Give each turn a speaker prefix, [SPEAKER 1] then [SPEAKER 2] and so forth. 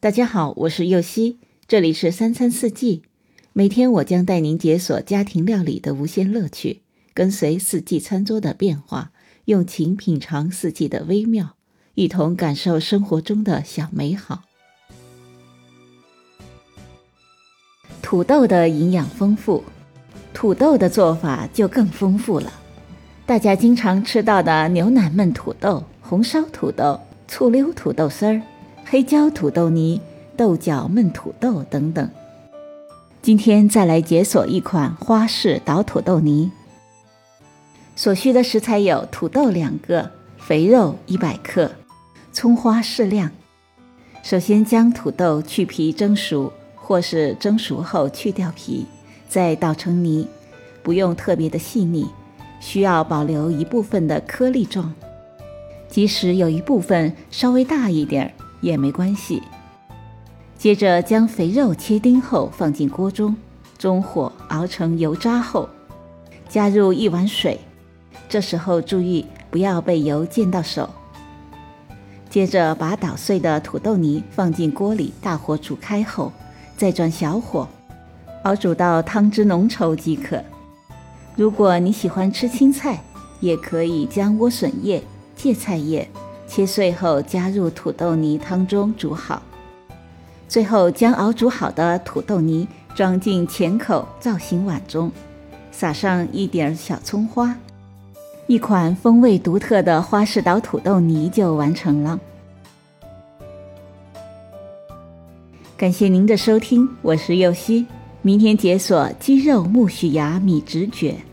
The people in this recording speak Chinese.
[SPEAKER 1] 大家好，我是右希，这里是三餐四季。每天我将带您解锁家庭料理的无限乐趣，跟随四季餐桌的变化，用情品尝四季的微妙，一同感受生活中的小美好。土豆的营养丰富，土豆的做法就更丰富了。大家经常吃到的牛奶焖土豆、红烧土豆、醋溜土豆丝儿。黑椒土豆泥、豆角焖土豆等等。今天再来解锁一款花式捣土豆泥。所需的食材有土豆两个、肥肉一百克、葱花适量。首先将土豆去皮蒸熟，或是蒸熟后去掉皮，再捣成泥，不用特别的细腻，需要保留一部分的颗粒状。即使有一部分稍微大一点儿。也没关系。接着将肥肉切丁后放进锅中，中火熬成油渣后，加入一碗水。这时候注意不要被油溅到手。接着把捣碎的土豆泥放进锅里，大火煮开后，再转小火熬煮到汤汁浓稠即可。如果你喜欢吃青菜，也可以将莴笋叶、芥菜叶。切碎后加入土豆泥汤中煮好，最后将熬煮好的土豆泥装进浅口造型碗中，撒上一点小葱花，一款风味独特的花式捣土豆泥就完成了。感谢您的收听，我是右希，明天解锁鸡肉木须芽米直卷。